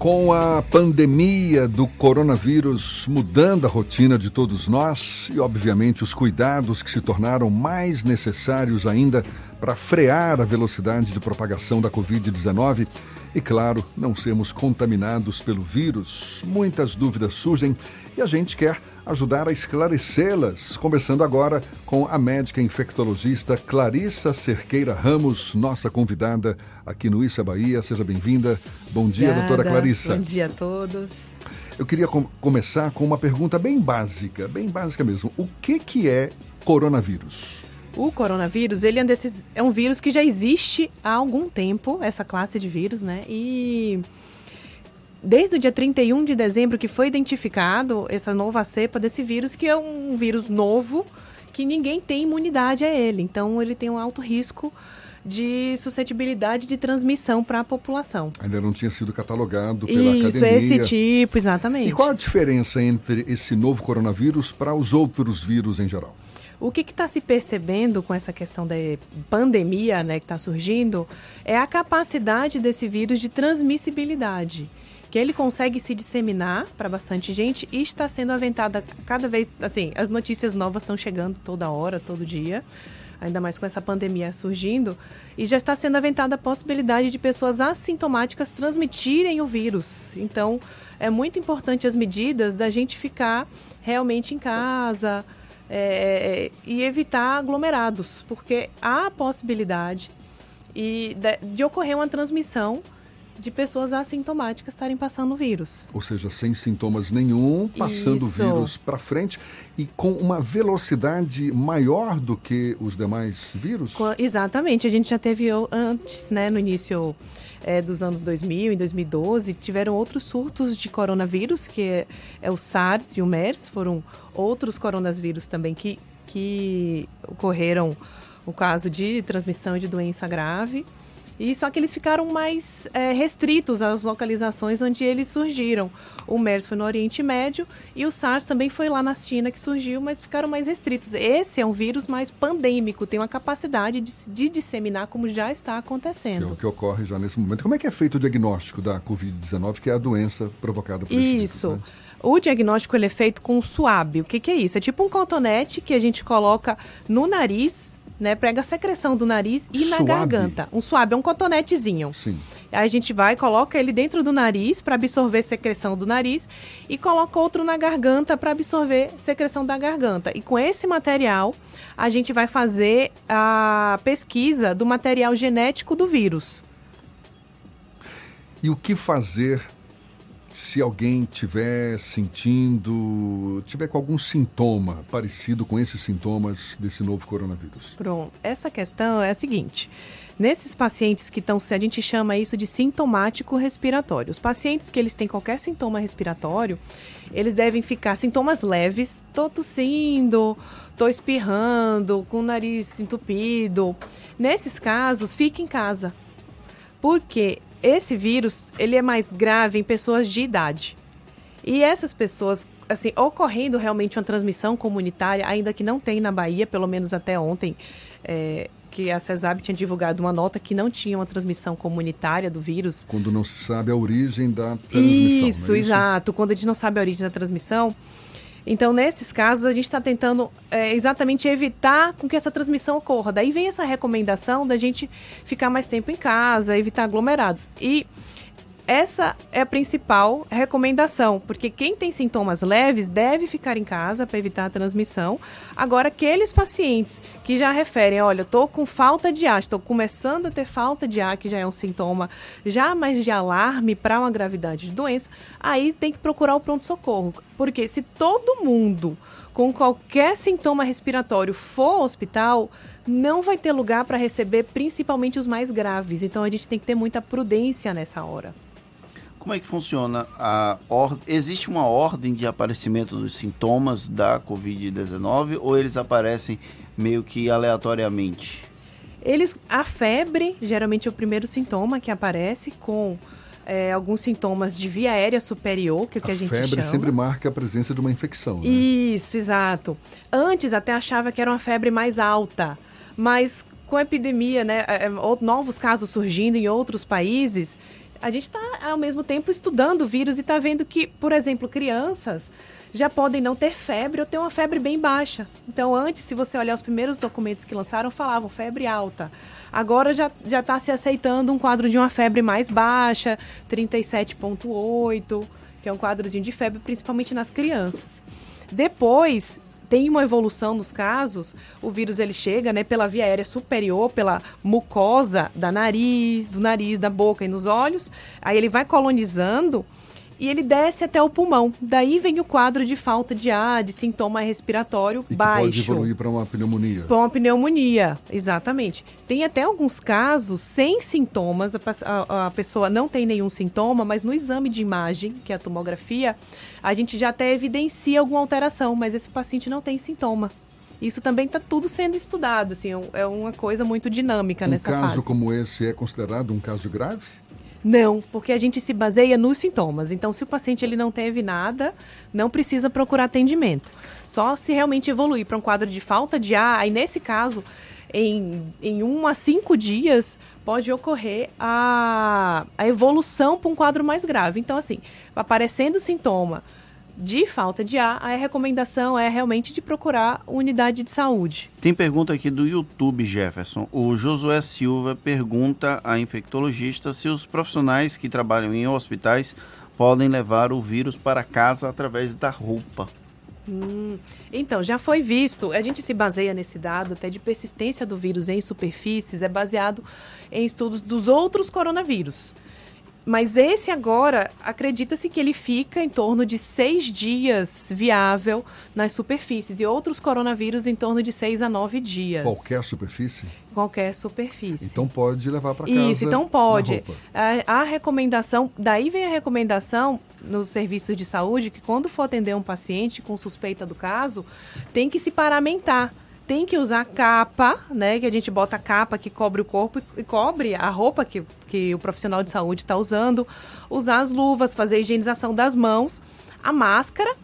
Com a pandemia do coronavírus mudando a rotina de todos nós e, obviamente, os cuidados que se tornaram mais necessários ainda para frear a velocidade de propagação da Covid-19 e, claro, não sermos contaminados pelo vírus, muitas dúvidas surgem e a gente quer ajudar a esclarecê-las. Conversando agora com a médica infectologista Clarissa Cerqueira Ramos, nossa convidada aqui no Issa Bahia. Seja bem-vinda. Bom dia, Obrigada. doutora Clarissa. Bom dia a todos. Eu queria com começar com uma pergunta bem básica, bem básica mesmo. O que, que é coronavírus? O coronavírus, ele é um, desses, é um vírus que já existe há algum tempo, essa classe de vírus, né? E desde o dia 31 de dezembro que foi identificado essa nova cepa desse vírus, que é um vírus novo, que ninguém tem imunidade a ele. Então, ele tem um alto risco de suscetibilidade de transmissão para a população. Ainda não tinha sido catalogado pela Isso, academia. esse tipo, exatamente. E qual a diferença entre esse novo coronavírus para os outros vírus em geral? O que está se percebendo com essa questão da pandemia né, que está surgindo é a capacidade desse vírus de transmissibilidade. Que ele consegue se disseminar para bastante gente e está sendo aventada cada vez. Assim, as notícias novas estão chegando toda hora, todo dia, ainda mais com essa pandemia surgindo. E já está sendo aventada a possibilidade de pessoas assintomáticas transmitirem o vírus. Então, é muito importante as medidas da gente ficar realmente em casa é, e evitar aglomerados, porque há a possibilidade e de, de, ocorrer uma transmissão de pessoas assintomáticas estarem passando o vírus. Ou seja, sem sintomas nenhum, passando o vírus para frente e com uma velocidade maior do que os demais vírus? Exatamente. A gente já teve antes, né, no início é, dos anos 2000, em 2012, tiveram outros surtos de coronavírus, que é, é o SARS e o MERS, foram outros coronavírus também que, que ocorreram o caso de transmissão de doença grave. E só que eles ficaram mais é, restritos às localizações onde eles surgiram. O MERS foi no Oriente Médio e o SARS também foi lá na China que surgiu, mas ficaram mais restritos. Esse é um vírus mais pandêmico, tem uma capacidade de, de disseminar como já está acontecendo. Que é o que ocorre já nesse momento. Como é que é feito o diagnóstico da Covid-19, que é a doença provocada por esse Isso. vírus? Né? O diagnóstico ele é feito com suave. O que, que é isso? É tipo um cotonete que a gente coloca no nariz né? Prega a secreção do nariz e suave. na garganta. Um suave é um cotonetezinho. Sim. Aí a gente vai, coloca ele dentro do nariz para absorver secreção do nariz e coloca outro na garganta para absorver secreção da garganta. E com esse material, a gente vai fazer a pesquisa do material genético do vírus. E o que fazer se alguém tiver sentindo, tiver com algum sintoma parecido com esses sintomas desse novo coronavírus? Pronto. Essa questão é a seguinte: nesses pacientes que estão, a gente chama isso de sintomático respiratório. Os pacientes que eles têm qualquer sintoma respiratório, eles devem ficar sintomas leves, tô tossindo, tô espirrando, com o nariz entupido. Nesses casos, fique em casa. Porque esse vírus, ele é mais grave em pessoas de idade. E essas pessoas, assim, ocorrendo realmente uma transmissão comunitária, ainda que não tem na Bahia, pelo menos até ontem, é, que a CESAB tinha divulgado uma nota que não tinha uma transmissão comunitária do vírus. Quando não se sabe a origem da transmissão. Isso, é isso? exato. Quando a gente não sabe a origem da transmissão. Então, nesses casos, a gente está tentando é, exatamente evitar com que essa transmissão ocorra. Daí vem essa recomendação da gente ficar mais tempo em casa, evitar aglomerados. E essa é a principal recomendação, porque quem tem sintomas leves deve ficar em casa para evitar a transmissão. Agora, aqueles pacientes que já referem, olha, estou com falta de ar, estou começando a ter falta de ar, que já é um sintoma já mais de alarme para uma gravidade de doença, aí tem que procurar o pronto-socorro. Porque se todo mundo com qualquer sintoma respiratório for ao hospital, não vai ter lugar para receber principalmente os mais graves. Então a gente tem que ter muita prudência nessa hora. Como é que funciona a or... existe uma ordem de aparecimento dos sintomas da COVID-19 ou eles aparecem meio que aleatoriamente? Eles a febre geralmente é o primeiro sintoma que aparece com é, alguns sintomas de via aérea superior, que é o que a, a gente febre chama. sempre marca a presença de uma infecção, né? Isso, exato. Antes até achava que era uma febre mais alta, mas com a epidemia, né, novos casos surgindo em outros países, a gente está, ao mesmo tempo, estudando o vírus e está vendo que, por exemplo, crianças já podem não ter febre ou ter uma febre bem baixa. Então, antes, se você olhar os primeiros documentos que lançaram, falavam febre alta. Agora já está se aceitando um quadro de uma febre mais baixa, 37,8, que é um quadrozinho de febre, principalmente nas crianças. Depois, tem uma evolução nos casos, o vírus ele chega, né, pela via aérea superior, pela mucosa da nariz, do nariz, da boca e nos olhos, aí ele vai colonizando e ele desce até o pulmão. Daí vem o quadro de falta de ar, de sintoma respiratório e baixo. pode evoluir para uma pneumonia. Para uma pneumonia, exatamente. Tem até alguns casos sem sintomas, a, a, a, pessoa não tem nenhum sintoma, mas no exame de imagem, que é a tomografia, a gente já até evidencia alguma alteração, mas esse paciente não tem sintoma. Isso também está tudo sendo estudado, assim, é, é uma coisa muito dinâmica um nessa fase. Um caso como esse é considerado um caso grave? Não, porque a gente se baseia nos sintomas. Então, se o paciente ele não teve nada, não precisa procurar atendimento. Só se realmente evoluir para um quadro de falta de ar, aí nesse caso, em, em um a cinco dias, pode ocorrer a, a evolução para um quadro mais grave. Então, assim, aparecendo sintoma, de falta de ar, a recomendação é realmente de procurar unidade de saúde. Tem pergunta aqui do YouTube, Jefferson. O Josué Silva pergunta a infectologista se os profissionais que trabalham em hospitais podem levar o vírus para casa através da roupa. Hum, então, já foi visto, a gente se baseia nesse dado até de persistência do vírus em superfícies, é baseado em estudos dos outros coronavírus. Mas esse agora, acredita-se que ele fica em torno de seis dias viável nas superfícies e outros coronavírus em torno de seis a nove dias. Qualquer superfície? Qualquer superfície. Então pode levar para casa. Isso, então pode. A, a, recomendação, daí vem a recomendação nos serviços de saúde que quando for atender um paciente com suspeita do caso, tem que se paramentar tem que usar capa, né? Que a gente bota a capa que cobre o corpo e cobre a roupa que, que o profissional de saúde está usando. Usar as luvas, fazer a higienização das mãos, a máscara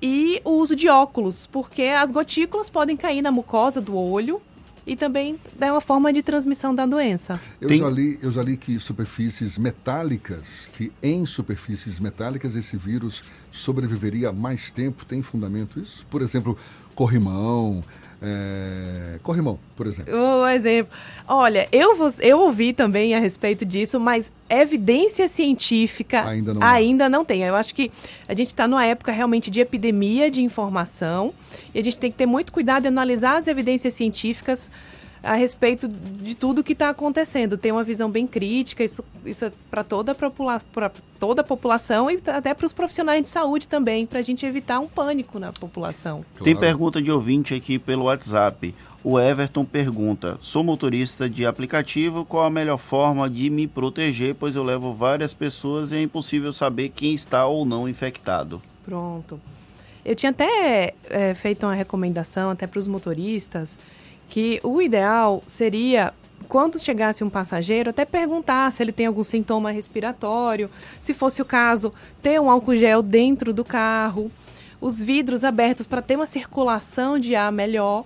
e o uso de óculos, porque as gotículas podem cair na mucosa do olho e também é uma forma de transmissão da doença. Eu, Tem... já li, eu já li que superfícies metálicas, que em superfícies metálicas esse vírus sobreviveria mais tempo. Tem fundamento isso? Por exemplo, corrimão, é... Corrimão, por exemplo. Um exemplo. Olha, eu, vou, eu ouvi também a respeito disso, mas evidência científica ainda não, ainda não tem. Eu acho que a gente está numa época realmente de epidemia de informação e a gente tem que ter muito cuidado em analisar as evidências científicas a respeito de tudo que está acontecendo. Tem uma visão bem crítica, isso, isso é para toda, toda a população e até para os profissionais de saúde também, para a gente evitar um pânico na população. Claro. Tem pergunta de ouvinte aqui pelo WhatsApp. O Everton pergunta: Sou motorista de aplicativo, qual a melhor forma de me proteger? Pois eu levo várias pessoas e é impossível saber quem está ou não infectado. Pronto. Eu tinha até é, feito uma recomendação até para os motoristas que o ideal seria quando chegasse um passageiro, até perguntar se ele tem algum sintoma respiratório, se fosse o caso, ter um álcool gel dentro do carro, os vidros abertos para ter uma circulação de ar melhor.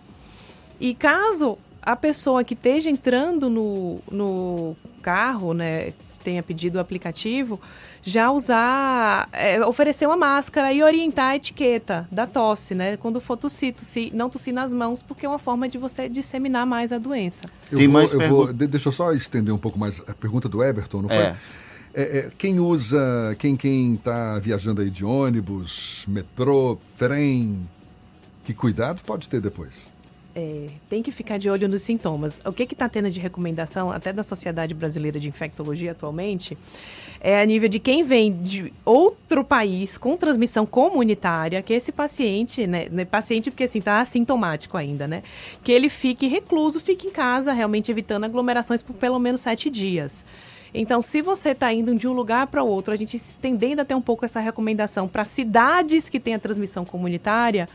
E caso a pessoa que esteja entrando no, no carro, né, tenha pedido o aplicativo, já usar, é, oferecer uma máscara e orientar a etiqueta da tosse, né? Quando for tossir, tossir, não tossir nas mãos, porque é uma forma de você disseminar mais a doença. Eu Tem vou, mais eu vou, Deixa eu só estender um pouco mais a pergunta do Everton, não foi? É. É, é, quem usa, quem quem está viajando aí de ônibus, metrô, trem, que cuidado pode ter depois? É, tem que ficar de olho nos sintomas. O que está tendo de recomendação, até da Sociedade Brasileira de Infectologia atualmente, é a nível de quem vem de outro país com transmissão comunitária, que esse paciente, né, né paciente porque assim está assintomático ainda, né, que ele fique recluso, fique em casa, realmente evitando aglomerações por pelo menos sete dias. Então, se você está indo de um lugar para outro, a gente estendendo até um pouco essa recomendação para cidades que têm a transmissão comunitária,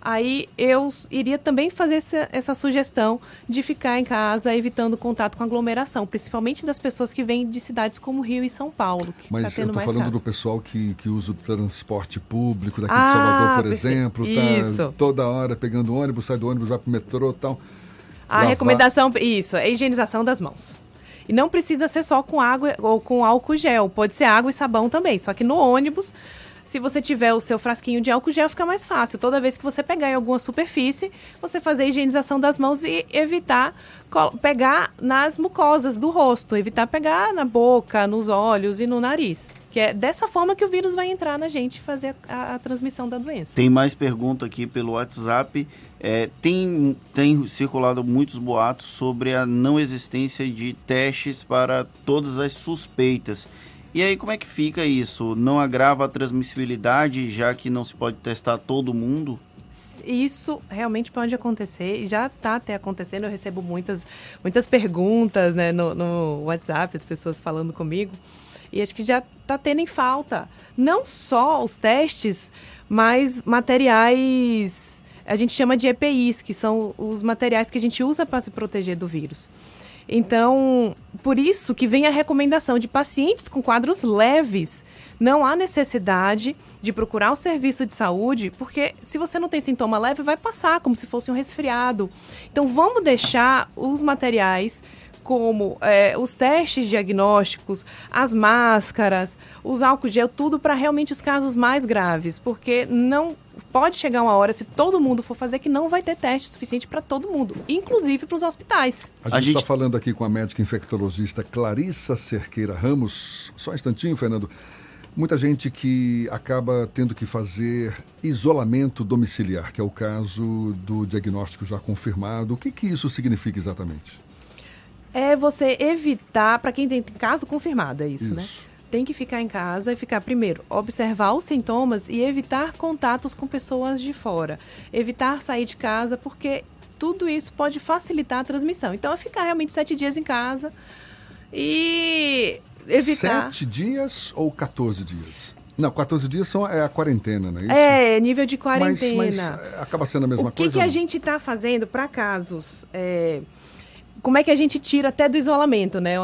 aí eu iria também fazer essa, essa, sugestão de ficar em casa, evitando contato com aglomeração, principalmente das pessoas que vêm de cidades como Rio e São Paulo. Mas tá eu estou falando caso. do pessoal que, que usa o transporte público daqui ah, de Salvador, por exemplo, tá toda hora pegando ônibus, sai do ônibus, vai para o metrô e tal. A recomendação, isso, é higienização das mãos. E não precisa ser só com água ou com álcool gel, pode ser água e sabão também. Só que no ônibus se você tiver o seu frasquinho de álcool gel, fica mais fácil. Toda vez que você pegar em alguma superfície, você fazer a higienização das mãos e evitar pegar nas mucosas do rosto, evitar pegar na boca, nos olhos e no nariz. Que é dessa forma que o vírus vai entrar na gente e fazer a, a, transmissão da doença. Tem mais pergunta aqui pelo WhatsApp. É, tem, tem circulado muitos boatos sobre a não existência de testes para todas as suspeitas. E aí, como é que fica isso? Não agrava a transmissibilidade, já que não se pode testar todo mundo? Isso realmente pode acontecer, já está até acontecendo. Eu recebo muitas, muitas perguntas né, no, no WhatsApp, as pessoas falando comigo. E acho que já está tendo em falta não só os testes, mas materiais, a gente chama de EPIs, que são os materiais que a gente usa para se proteger do vírus. Então, por isso que vem a recomendação de pacientes com quadros leves. Não há necessidade de procurar o serviço de saúde, porque se você não tem sintoma leve, vai passar como se fosse um resfriado. Então, vamos deixar os materiais como é, os testes diagnósticos, as máscaras, os álcool gel, tudo para realmente os casos mais graves, porque não pode chegar uma hora, se todo mundo for fazer, que não vai ter teste suficiente para todo mundo, inclusive para os hospitais. A gente está gente... falando aqui com a médica infectologista Clarissa Cerqueira Ramos. Só um instantinho, Fernando. Muita gente que acaba tendo que fazer isolamento domiciliar, que é o caso do diagnóstico já confirmado. O que, que isso significa exatamente? é você evitar, para quem tem caso confirmado, é isso, né? isso, né? Tem que ficar em casa e ficar, primeiro, observar os sintomas e evitar contatos com pessoas de fora. Evitar sair de casa, porque tudo isso pode facilitar a transmissão. Então, é ficar realmente sete dias em casa e evitar. Sete dias ou 14 dias? Não, 14 dias são, é a quarentena, não é isso? É, nível de quarentena. Mas, mas é, acaba sendo a mesma o que coisa? O que a gente está fazendo para casos é, como é que a gente tira até do isolamento, né?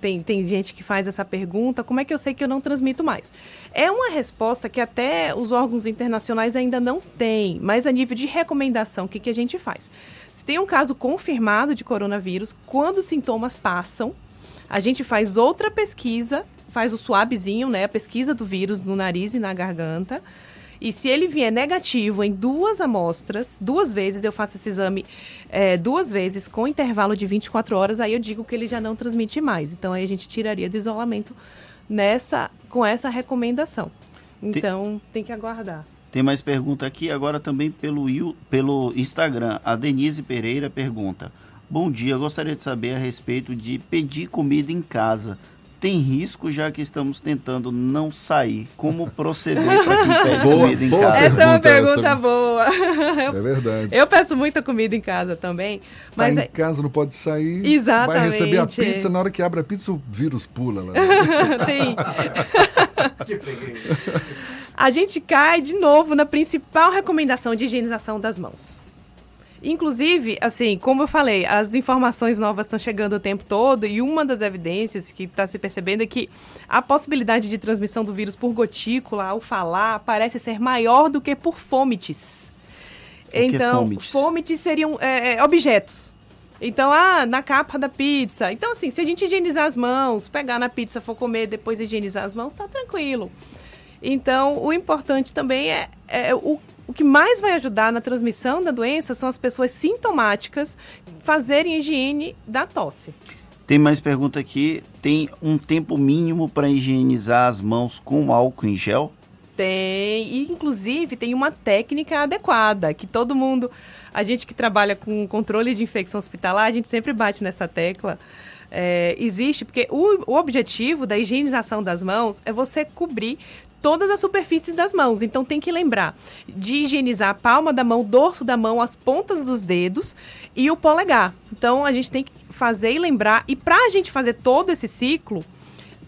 Tem, tem gente que faz essa pergunta, como é que eu sei que eu não transmito mais? É uma resposta que até os órgãos internacionais ainda não têm, mas a nível de recomendação, o que, que a gente faz? Se tem um caso confirmado de coronavírus, quando os sintomas passam, a gente faz outra pesquisa, faz o suavezinho, né? A pesquisa do vírus no nariz e na garganta, e se ele vier negativo em duas amostras, duas vezes, eu faço esse exame é, duas vezes com intervalo de 24 horas, aí eu digo que ele já não transmite mais. Então aí a gente tiraria do isolamento nessa, com essa recomendação. Então tem, tem que aguardar. Tem mais pergunta aqui, agora também pelo, pelo Instagram. A Denise Pereira pergunta: Bom dia, gostaria de saber a respeito de pedir comida em casa tem risco, já que estamos tentando não sair. Como proceder para quem pede boa, comida em casa? Essa é uma pergunta essa... boa. É verdade. Eu peço muita comida em casa também. Tá mas tá em é... casa, não pode sair. Exatamente. Vai receber a pizza, na hora que abre a pizza, o vírus pula lá. Tem. a gente cai de novo na principal recomendação de higienização das mãos. Inclusive, assim, como eu falei, as informações novas estão chegando o tempo todo e uma das evidências que está se percebendo é que a possibilidade de transmissão do vírus por gotícula ao falar parece ser maior do que por fômites. então, fômites seriam é, é, objetos. Então, ah, na capa da pizza. Então, assim, se a gente higienizar as mãos, pegar na pizza, for comer, depois higienizar as mãos, tá tranquilo. Então, o importante também é, é o o que mais vai ajudar na transmissão da doença são as pessoas sintomáticas fazerem higiene da tosse. Tem mais pergunta aqui. Tem um tempo mínimo para higienizar as mãos com álcool em gel? Tem, e inclusive tem uma técnica adequada que todo mundo, a gente que trabalha com controle de infecção hospitalar, a gente sempre bate nessa tecla. É, existe, porque o, o objetivo da higienização das mãos é você cobrir todas as superfícies das mãos. Então tem que lembrar de higienizar a palma da mão, o dorso da mão, as pontas dos dedos e o polegar. Então a gente tem que fazer e lembrar. E para a gente fazer todo esse ciclo,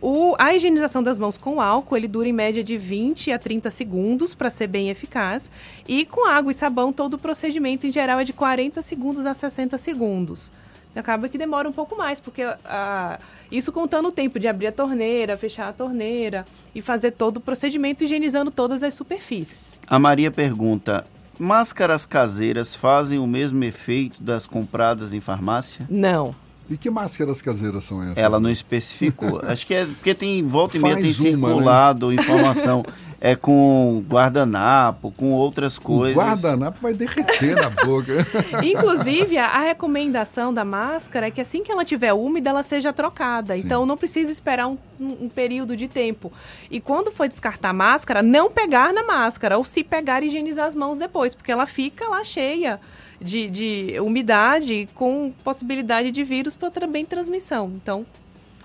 o, a higienização das mãos com álcool, ele dura em média de 20 a 30 segundos para ser bem eficaz. E com água e sabão, todo o procedimento em geral é de 40 segundos a 60 segundos acaba que demora um pouco mais, porque ah, isso contando o tempo de abrir a torneira, fechar a torneira e fazer todo o procedimento higienizando todas as superfícies. A Maria pergunta: máscaras caseiras fazem o mesmo efeito das compradas em farmácia? Não. E que máscaras caseiras são essas? Ela não especificou. Acho que é porque tem volta e meia tem uma, né? circulado né? informação é com guardanapo, com outras coisas. O guardanapo vai derreter na boca. Inclusive, a, recomendação da máscara é que assim que ela estiver úmida, ela seja trocada. Sim. Então não precisa esperar um, um, um, período de tempo. E quando for descartar a máscara, não pegar na máscara, ou se pegar, higienizar as mãos depois, porque ela fica lá cheia. De, de umidade com possibilidade de vírus para também transmissão. Então,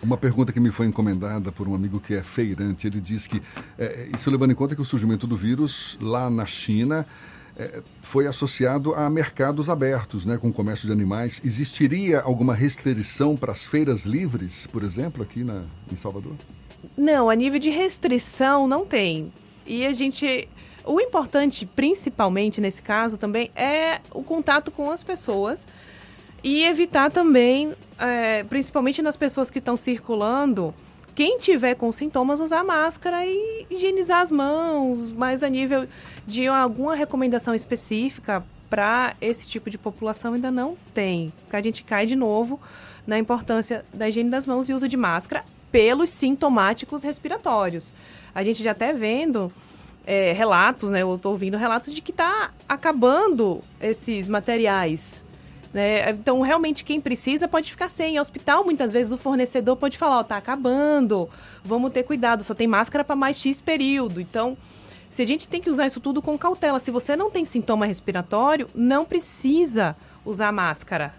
uma pergunta que me foi encomendada por um amigo que é feirante. Ele diz que, é, isso levando em conta que o surgimento do vírus lá na China é, foi associado a mercados abertos, né, com comércio de animais. Existiria alguma restrição para as feiras livres, por exemplo, aqui na, em Salvador? Não, a nível de restrição não tem. E a gente. O importante, principalmente nesse caso também, é o contato com as pessoas e evitar também, é, principalmente nas pessoas que estão circulando, quem tiver com sintomas usar máscara e higienizar as mãos, mas a nível de alguma recomendação específica para esse tipo de população ainda não tem. A gente cai de novo na importância da higiene das mãos e uso de máscara pelos sintomáticos respiratórios. A gente já até vendo é, relatos, né? Eu estou ouvindo relatos de que está acabando esses materiais né? Então, realmente, quem precisa pode ficar sem. Em hospital, muitas vezes, o fornecedor pode falar, ó, oh, tá acabando, vamos ter cuidado, só tem máscara para mais X período. Então, se a gente tem que usar isso tudo com cautela. Se você não tem sintoma respiratório, não precisa usar máscara.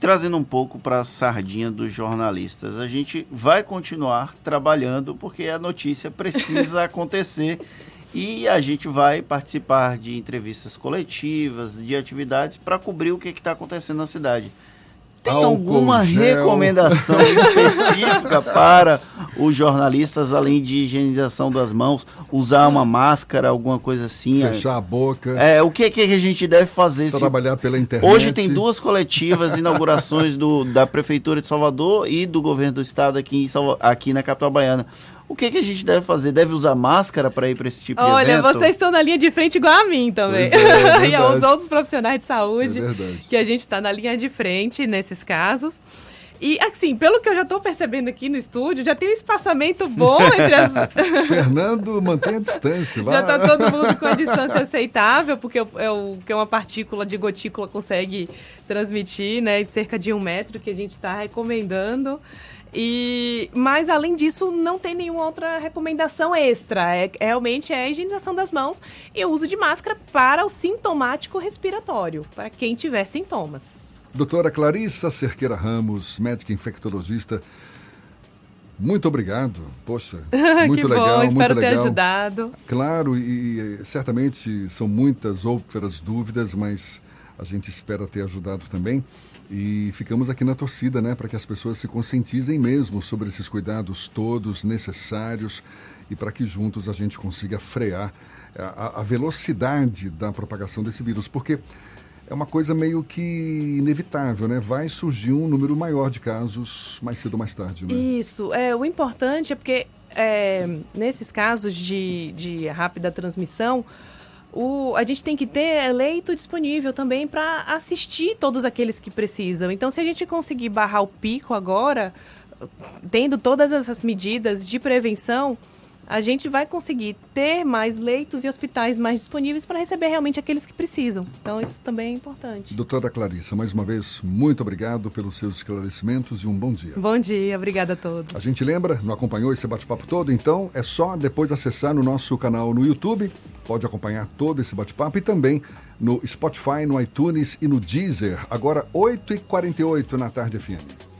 Trazendo um pouco para a sardinha dos jornalistas, a gente vai continuar trabalhando porque a notícia precisa acontecer e a gente vai participar de entrevistas coletivas, de atividades para cobrir o que está acontecendo na cidade. Tem Álcool alguma gel. recomendação específica para os jornalistas, além de higienização das mãos, usar uma máscara, alguma coisa assim? Fechar a boca. É, o que, que a gente deve fazer? Trabalhar se... pela internet. Hoje tem duas coletivas, inaugurações do, da Prefeitura de Salvador e do Governo do Estado aqui, em Salva... aqui na capital baiana. O que, que a gente deve fazer? Deve usar máscara para ir para esse tipo Olha, de evento? Olha, vocês estão na linha de frente igual a mim também. É, é e aos outros profissionais de saúde, é que a gente está na linha de frente nesses casos. E, assim, pelo que eu já estou percebendo aqui no estúdio, já tem um espaçamento bom entre as. Fernando, mantém a distância. Lá. Já está todo mundo com a distância aceitável, porque é o que uma partícula de gotícula consegue transmitir, né? De cerca de um metro, que a gente está recomendando. E, mas além disso, não tem nenhuma outra recomendação extra. É, realmente é a higienização das mãos e o uso de máscara para o sintomático respiratório, para quem tiver sintomas. Doutora Clarissa Cerqueira Ramos, médica infectologista, muito obrigado. Poxa, muito legal, bom, espero muito ter ajudado. Claro, e, e certamente são muitas outras dúvidas, mas a gente espera ter ajudado também. E ficamos aqui na torcida, né, para que as pessoas se conscientizem mesmo sobre esses cuidados todos necessários e para que juntos a gente consiga frear a, a, velocidade da propagação desse vírus, porque é uma coisa meio que inevitável, né? Vai surgir um número maior de casos mais cedo ou mais tarde, né? Isso. É, o importante é porque é, nesses casos de, de rápida transmissão, o, a gente tem que ter leito disponível também para assistir todos aqueles que precisam. Então, se a gente conseguir barrar o pico agora, tendo todas essas medidas de prevenção, a gente vai conseguir ter mais leitos e hospitais mais disponíveis para receber realmente aqueles que precisam. Então, isso também é importante. Doutora Clarissa, mais uma vez, muito obrigado pelos seus esclarecimentos e um bom dia. Bom dia, obrigada a todos. A gente lembra, não acompanhou esse bate-papo todo? Então, é só depois acessar no nosso canal no YouTube. Pode acompanhar todo esse bate-papo e também no Spotify, no iTunes e no Deezer. Agora, 8h48 na tarde FM.